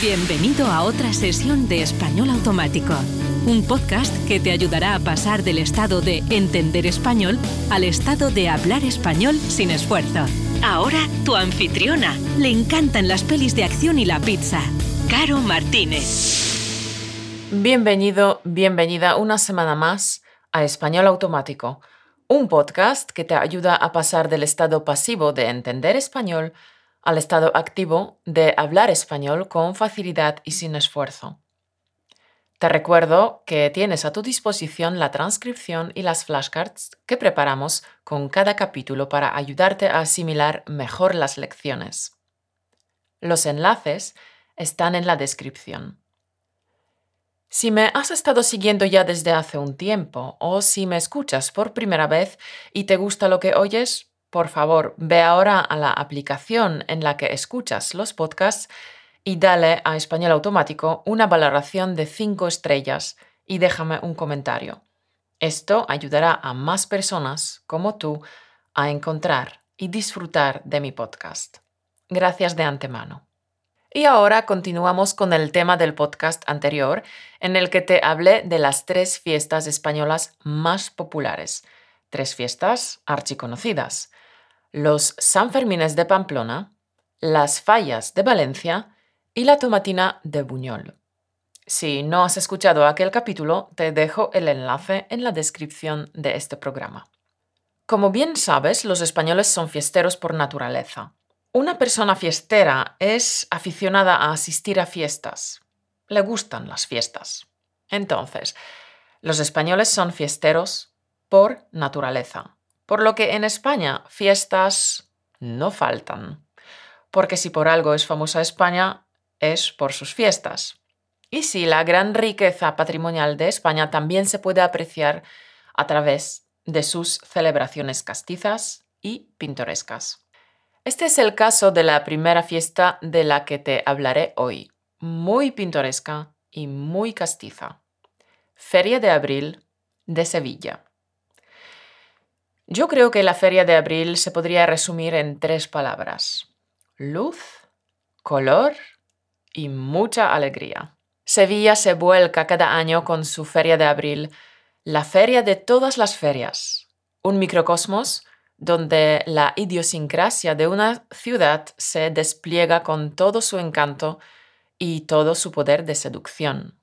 Bienvenido a otra sesión de Español Automático, un podcast que te ayudará a pasar del estado de entender español al estado de hablar español sin esfuerzo. Ahora tu anfitriona. Le encantan las pelis de acción y la pizza. Caro Martínez. Bienvenido, bienvenida una semana más a Español Automático, un podcast que te ayuda a pasar del estado pasivo de entender español al estado activo de hablar español con facilidad y sin esfuerzo. Te recuerdo que tienes a tu disposición la transcripción y las flashcards que preparamos con cada capítulo para ayudarte a asimilar mejor las lecciones. Los enlaces están en la descripción. Si me has estado siguiendo ya desde hace un tiempo o si me escuchas por primera vez y te gusta lo que oyes, por favor, ve ahora a la aplicación en la que escuchas los podcasts y dale a Español Automático una valoración de 5 estrellas y déjame un comentario. Esto ayudará a más personas como tú a encontrar y disfrutar de mi podcast. Gracias de antemano. Y ahora continuamos con el tema del podcast anterior, en el que te hablé de las tres fiestas españolas más populares. Tres fiestas archiconocidas los Sanfermines de Pamplona, las Fallas de Valencia y la Tomatina de Buñol. Si no has escuchado aquel capítulo, te dejo el enlace en la descripción de este programa. Como bien sabes, los españoles son fiesteros por naturaleza. Una persona fiestera es aficionada a asistir a fiestas. Le gustan las fiestas. Entonces, los españoles son fiesteros por naturaleza. Por lo que en España fiestas no faltan. Porque si por algo es famosa España, es por sus fiestas. Y si la gran riqueza patrimonial de España también se puede apreciar a través de sus celebraciones castizas y pintorescas. Este es el caso de la primera fiesta de la que te hablaré hoy, muy pintoresca y muy castiza. Feria de Abril de Sevilla. Yo creo que la feria de abril se podría resumir en tres palabras. Luz, color y mucha alegría. Sevilla se vuelca cada año con su feria de abril, la feria de todas las ferias, un microcosmos donde la idiosincrasia de una ciudad se despliega con todo su encanto y todo su poder de seducción.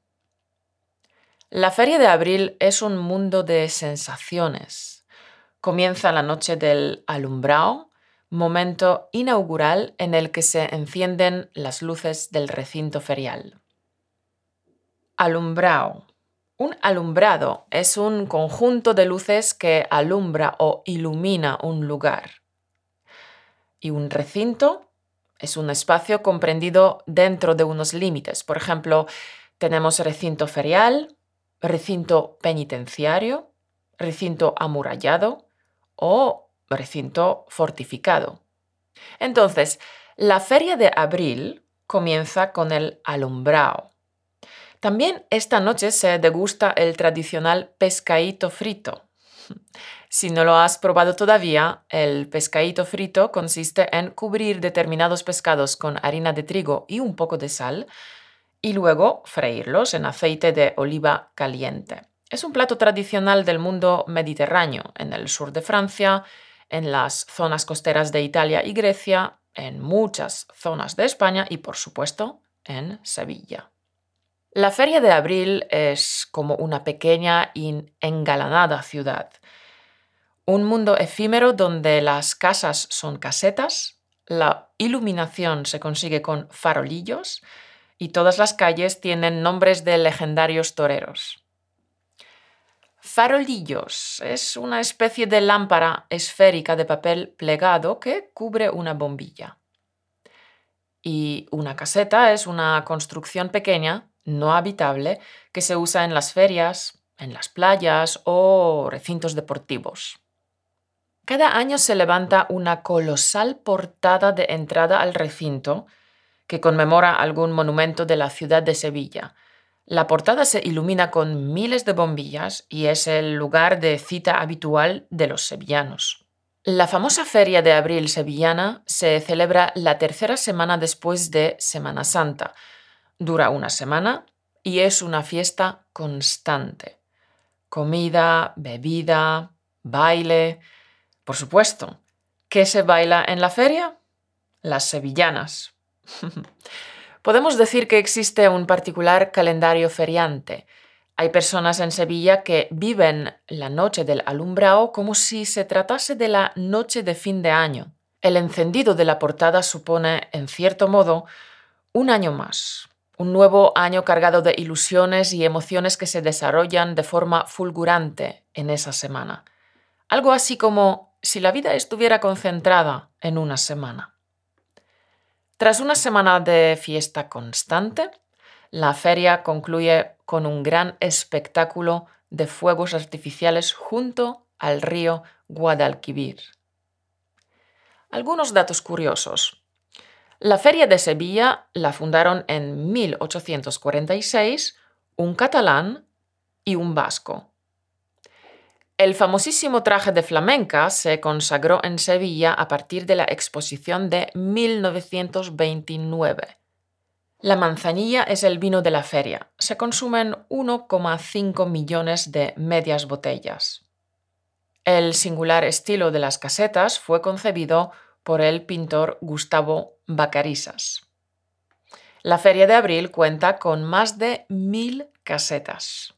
La feria de abril es un mundo de sensaciones, Comienza la noche del alumbrao, momento inaugural en el que se encienden las luces del recinto ferial. Alumbrao. Un alumbrado es un conjunto de luces que alumbra o ilumina un lugar. Y un recinto es un espacio comprendido dentro de unos límites. Por ejemplo, tenemos recinto ferial, recinto penitenciario, recinto amurallado, o recinto fortificado. Entonces, la feria de abril comienza con el alumbrao. También esta noche se degusta el tradicional pescadito frito. Si no lo has probado todavía, el pescadito frito consiste en cubrir determinados pescados con harina de trigo y un poco de sal y luego freírlos en aceite de oliva caliente. Es un plato tradicional del mundo mediterráneo, en el sur de Francia, en las zonas costeras de Italia y Grecia, en muchas zonas de España y, por supuesto, en Sevilla. La feria de abril es como una pequeña y engalanada ciudad, un mundo efímero donde las casas son casetas, la iluminación se consigue con farolillos y todas las calles tienen nombres de legendarios toreros. Farolillos es una especie de lámpara esférica de papel plegado que cubre una bombilla. Y una caseta es una construcción pequeña, no habitable, que se usa en las ferias, en las playas o recintos deportivos. Cada año se levanta una colosal portada de entrada al recinto que conmemora algún monumento de la ciudad de Sevilla, la portada se ilumina con miles de bombillas y es el lugar de cita habitual de los sevillanos. La famosa Feria de Abril sevillana se celebra la tercera semana después de Semana Santa, dura una semana y es una fiesta constante. Comida, bebida, baile. Por supuesto, ¿qué se baila en la feria? Las sevillanas. Podemos decir que existe un particular calendario feriante. Hay personas en Sevilla que viven la noche del alumbrado como si se tratase de la noche de fin de año. El encendido de la portada supone, en cierto modo, un año más, un nuevo año cargado de ilusiones y emociones que se desarrollan de forma fulgurante en esa semana. Algo así como si la vida estuviera concentrada en una semana. Tras una semana de fiesta constante, la feria concluye con un gran espectáculo de fuegos artificiales junto al río Guadalquivir. Algunos datos curiosos. La Feria de Sevilla la fundaron en 1846 un catalán y un vasco. El famosísimo traje de flamenca se consagró en Sevilla a partir de la exposición de 1929. La manzanilla es el vino de la feria. Se consumen 1,5 millones de medias botellas. El singular estilo de las casetas fue concebido por el pintor Gustavo Bacarisas. La Feria de Abril cuenta con más de mil casetas.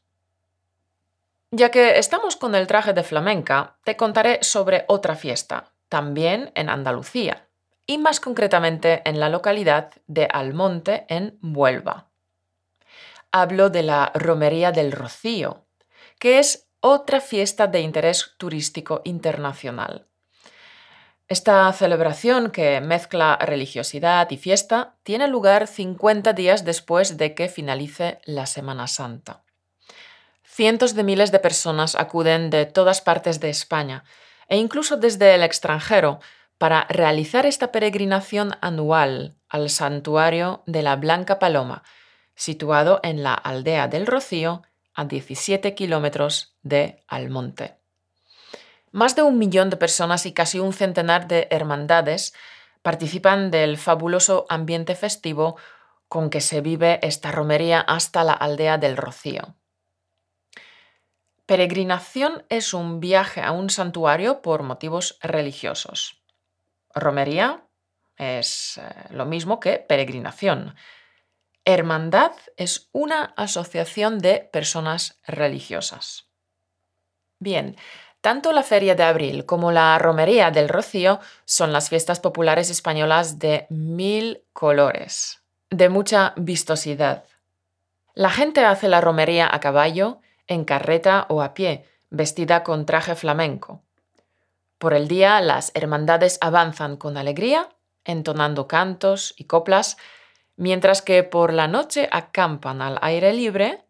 Ya que estamos con el traje de flamenca, te contaré sobre otra fiesta, también en Andalucía, y más concretamente en la localidad de Almonte, en Huelva. Hablo de la Romería del Rocío, que es otra fiesta de interés turístico internacional. Esta celebración, que mezcla religiosidad y fiesta, tiene lugar 50 días después de que finalice la Semana Santa. Cientos de miles de personas acuden de todas partes de España e incluso desde el extranjero para realizar esta peregrinación anual al santuario de la Blanca Paloma, situado en la aldea del Rocío, a 17 kilómetros de Almonte. Más de un millón de personas y casi un centenar de hermandades participan del fabuloso ambiente festivo con que se vive esta romería hasta la aldea del Rocío. Peregrinación es un viaje a un santuario por motivos religiosos. Romería es eh, lo mismo que peregrinación. Hermandad es una asociación de personas religiosas. Bien, tanto la Feria de Abril como la Romería del Rocío son las fiestas populares españolas de mil colores, de mucha vistosidad. La gente hace la romería a caballo, en carreta o a pie, vestida con traje flamenco. Por el día las hermandades avanzan con alegría, entonando cantos y coplas, mientras que por la noche acampan al aire libre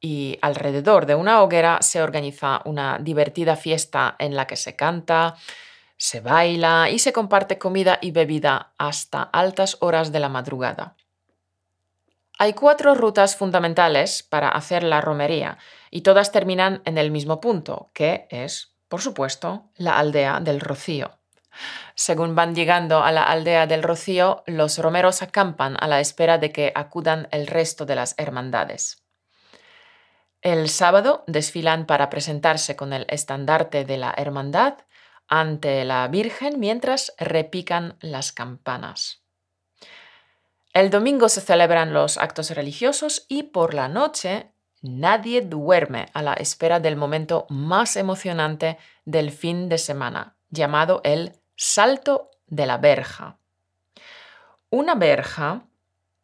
y alrededor de una hoguera se organiza una divertida fiesta en la que se canta, se baila y se comparte comida y bebida hasta altas horas de la madrugada. Hay cuatro rutas fundamentales para hacer la romería y todas terminan en el mismo punto, que es, por supuesto, la aldea del Rocío. Según van llegando a la aldea del Rocío, los romeros acampan a la espera de que acudan el resto de las hermandades. El sábado desfilan para presentarse con el estandarte de la hermandad ante la Virgen mientras repican las campanas. El domingo se celebran los actos religiosos y por la noche nadie duerme a la espera del momento más emocionante del fin de semana, llamado el Salto de la Verja. Una verja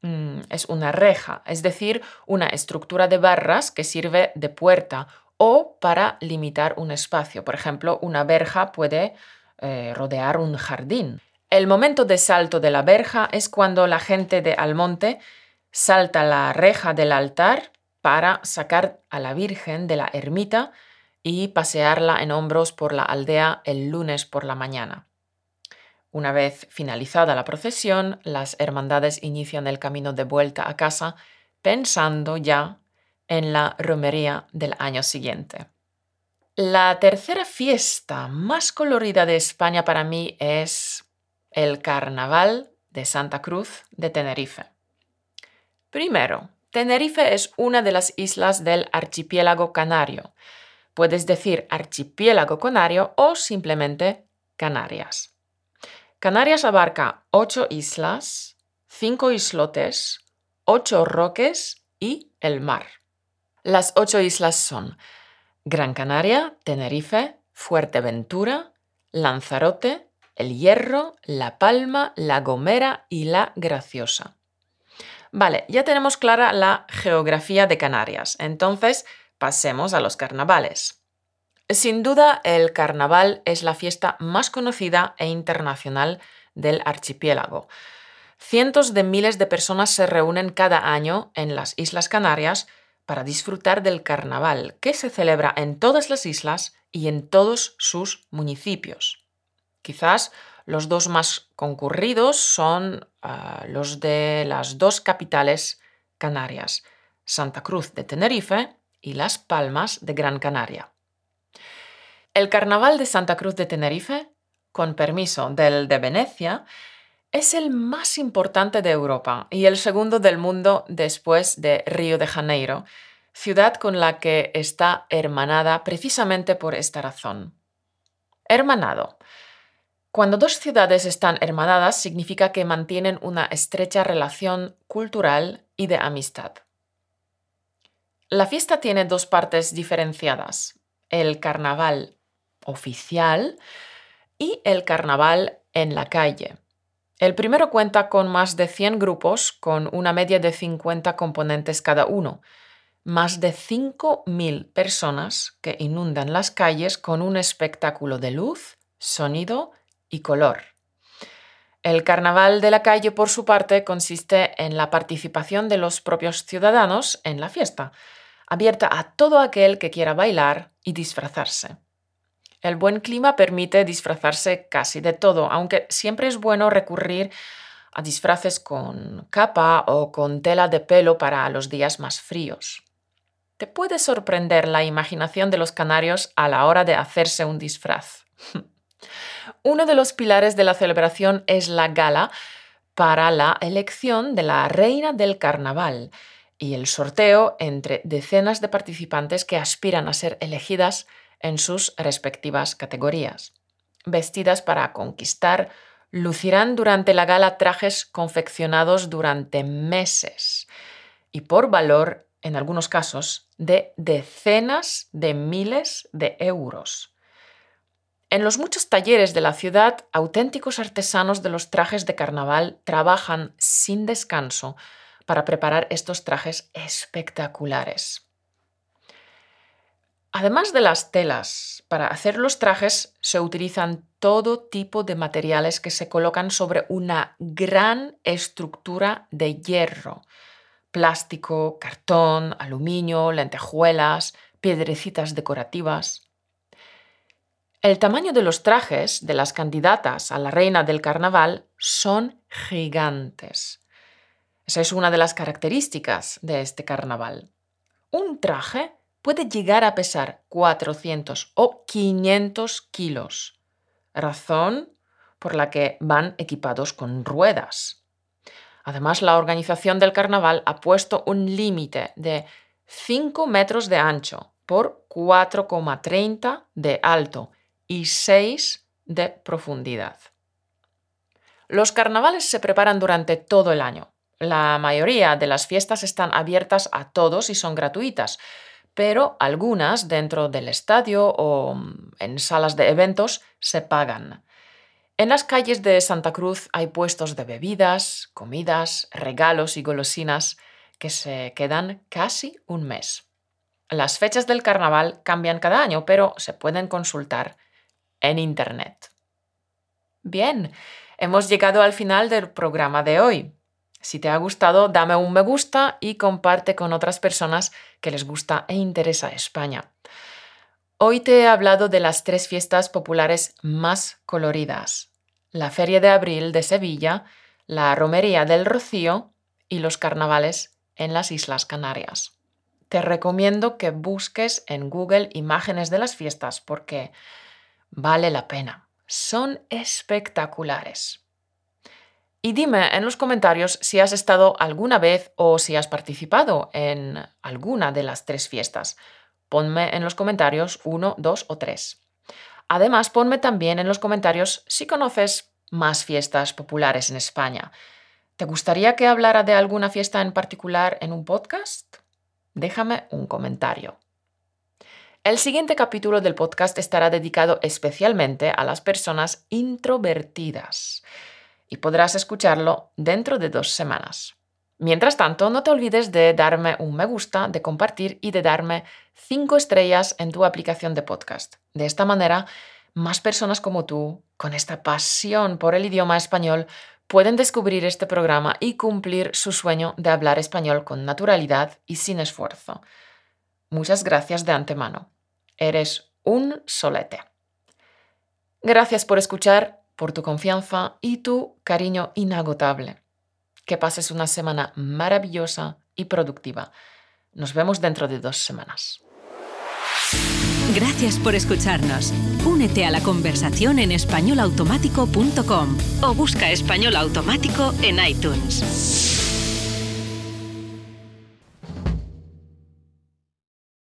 Mm, es una reja, es decir, una estructura de barras que sirve de puerta o para limitar un espacio. Por ejemplo, una verja puede eh, rodear un jardín. El momento de salto de la verja es cuando la gente de Almonte salta la reja del altar para sacar a la Virgen de la ermita y pasearla en hombros por la aldea el lunes por la mañana. Una vez finalizada la procesión, las hermandades inician el camino de vuelta a casa pensando ya en la romería del año siguiente. La tercera fiesta más colorida de España para mí es el Carnaval de Santa Cruz de Tenerife. Primero, Tenerife es una de las islas del archipiélago canario. Puedes decir archipiélago canario o simplemente Canarias. Canarias abarca ocho islas, cinco islotes, ocho roques y el mar. Las ocho islas son Gran Canaria, Tenerife, Fuerteventura, Lanzarote, El Hierro, La Palma, La Gomera y La Graciosa. Vale, ya tenemos clara la geografía de Canarias, entonces pasemos a los carnavales. Sin duda, el carnaval es la fiesta más conocida e internacional del archipiélago. Cientos de miles de personas se reúnen cada año en las Islas Canarias para disfrutar del carnaval, que se celebra en todas las islas y en todos sus municipios. Quizás los dos más concurridos son ah, los de las dos capitales canarias, Santa Cruz de Tenerife y Las Palmas de Gran Canaria. El Carnaval de Santa Cruz de Tenerife, con permiso del de Venecia, es el más importante de Europa y el segundo del mundo después de Río de Janeiro, ciudad con la que está hermanada precisamente por esta razón. Hermanado. Cuando dos ciudades están hermanadas significa que mantienen una estrecha relación cultural y de amistad. La fiesta tiene dos partes diferenciadas, el carnaval oficial y el carnaval en la calle. El primero cuenta con más de 100 grupos, con una media de 50 componentes cada uno, más de 5.000 personas que inundan las calles con un espectáculo de luz, sonido y color. El carnaval de la calle, por su parte, consiste en la participación de los propios ciudadanos en la fiesta, abierta a todo aquel que quiera bailar y disfrazarse. El buen clima permite disfrazarse casi de todo, aunque siempre es bueno recurrir a disfraces con capa o con tela de pelo para los días más fríos. Te puede sorprender la imaginación de los canarios a la hora de hacerse un disfraz. Uno de los pilares de la celebración es la gala para la elección de la reina del carnaval y el sorteo entre decenas de participantes que aspiran a ser elegidas en sus respectivas categorías. Vestidas para conquistar, lucirán durante la gala trajes confeccionados durante meses y por valor, en algunos casos, de decenas de miles de euros. En los muchos talleres de la ciudad, auténticos artesanos de los trajes de carnaval trabajan sin descanso para preparar estos trajes espectaculares. Además de las telas, para hacer los trajes se utilizan todo tipo de materiales que se colocan sobre una gran estructura de hierro. Plástico, cartón, aluminio, lentejuelas, piedrecitas decorativas. El tamaño de los trajes de las candidatas a la reina del carnaval son gigantes. Esa es una de las características de este carnaval. Un traje puede llegar a pesar 400 o 500 kilos, razón por la que van equipados con ruedas. Además, la organización del carnaval ha puesto un límite de 5 metros de ancho por 4,30 de alto y 6 de profundidad. Los carnavales se preparan durante todo el año. La mayoría de las fiestas están abiertas a todos y son gratuitas, pero algunas dentro del estadio o mm, en salas de eventos se pagan. En las calles de Santa Cruz hay puestos de bebidas, comidas, regalos y golosinas que se quedan casi un mes. Las fechas del carnaval cambian cada año, pero se pueden consultar en Internet. Bien, hemos llegado al final del programa de hoy. Si te ha gustado, dame un me gusta y comparte con otras personas que les gusta e interesa España. Hoy te he hablado de las tres fiestas populares más coloridas. La Feria de Abril de Sevilla, la Romería del Rocío y los carnavales en las Islas Canarias. Te recomiendo que busques en Google imágenes de las fiestas porque vale la pena. Son espectaculares. Y dime en los comentarios si has estado alguna vez o si has participado en alguna de las tres fiestas. Ponme en los comentarios uno, dos o tres. Además, ponme también en los comentarios si conoces más fiestas populares en España. ¿Te gustaría que hablara de alguna fiesta en particular en un podcast? Déjame un comentario. El siguiente capítulo del podcast estará dedicado especialmente a las personas introvertidas y podrás escucharlo dentro de dos semanas. Mientras tanto, no te olvides de darme un me gusta, de compartir y de darme cinco estrellas en tu aplicación de podcast. De esta manera, más personas como tú, con esta pasión por el idioma español, pueden descubrir este programa y cumplir su sueño de hablar español con naturalidad y sin esfuerzo. Muchas gracias de antemano. Eres un solete. Gracias por escuchar, por tu confianza y tu cariño inagotable. Que pases una semana maravillosa y productiva. Nos vemos dentro de dos semanas. Gracias por escucharnos. Únete a la conversación en españolautomático.com o busca español automático en iTunes.